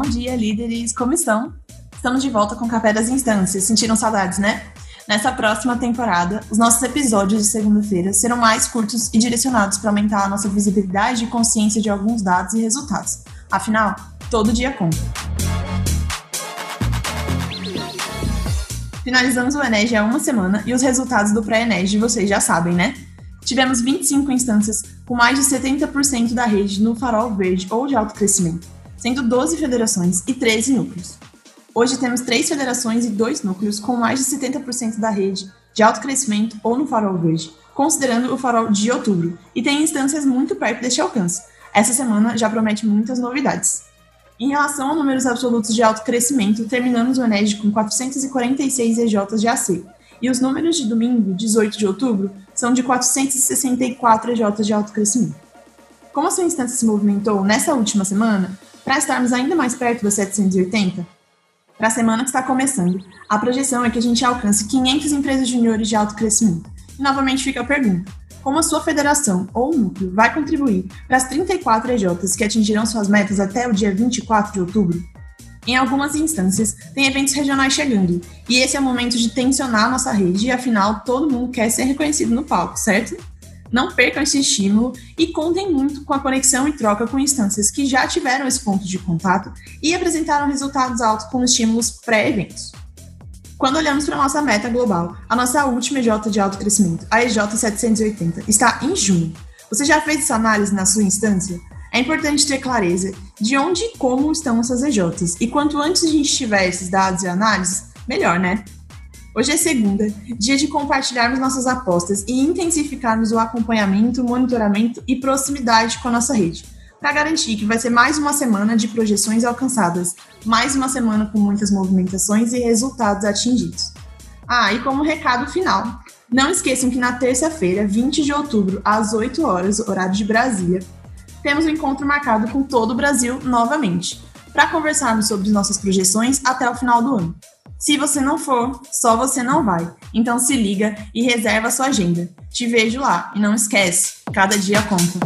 dia, líderes! Como estão? Estamos de volta com o Café das Instâncias. Sentiram saudades, né? Nessa próxima temporada, os nossos episódios de segunda-feira serão mais curtos e direcionados para aumentar a nossa visibilidade e consciência de alguns dados e resultados. Afinal, todo dia conta. Finalizamos o Enege há uma semana e os resultados do pré-Enege vocês já sabem, né? Tivemos 25 instâncias com mais de 70% da rede no farol verde ou de alto crescimento, sendo 12 federações e 13 núcleos. Hoje temos três federações e dois núcleos com mais de 70% da rede de alto crescimento ou no farol verde, considerando o farol de outubro, e tem instâncias muito perto deste alcance. Essa semana já promete muitas novidades. Em relação a números absolutos de alto crescimento, terminamos o Ened com 446 EJs de AC, e os números de domingo, 18 de outubro, são de 464 EJs de alto crescimento. Como a sua instância se movimentou nessa última semana, para estarmos ainda mais perto das 780, para a semana que está começando, a projeção é que a gente alcance 500 empresas juniores de alto crescimento. E novamente fica a pergunta: como a sua federação ou núcleo vai contribuir para as 34 EJs que atingirão suas metas até o dia 24 de outubro? Em algumas instâncias, tem eventos regionais chegando, e esse é o momento de tensionar a nossa rede, e afinal, todo mundo quer ser reconhecido no palco, certo? Não percam esse estímulo e contem muito com a conexão e troca com instâncias que já tiveram esse ponto de contato e apresentaram resultados altos com estímulos pré-eventos. Quando olhamos para a nossa meta global, a nossa última EJ de alto crescimento, a EJ 780, está em junho. Você já fez essa análise na sua instância? É importante ter clareza de onde e como estão essas EJs. E quanto antes a gente tiver esses dados e análises, melhor, né? Hoje é segunda, dia de compartilharmos nossas apostas e intensificarmos o acompanhamento, monitoramento e proximidade com a nossa rede, para garantir que vai ser mais uma semana de projeções alcançadas, mais uma semana com muitas movimentações e resultados atingidos. Ah, e como recado final, não esqueçam que na terça-feira, 20 de outubro, às 8 horas, horário de Brasília, temos um encontro marcado com todo o Brasil novamente, para conversarmos sobre nossas projeções até o final do ano. Se você não for, só você não vai. Então se liga e reserva sua agenda. Te vejo lá e não esquece, cada dia conta.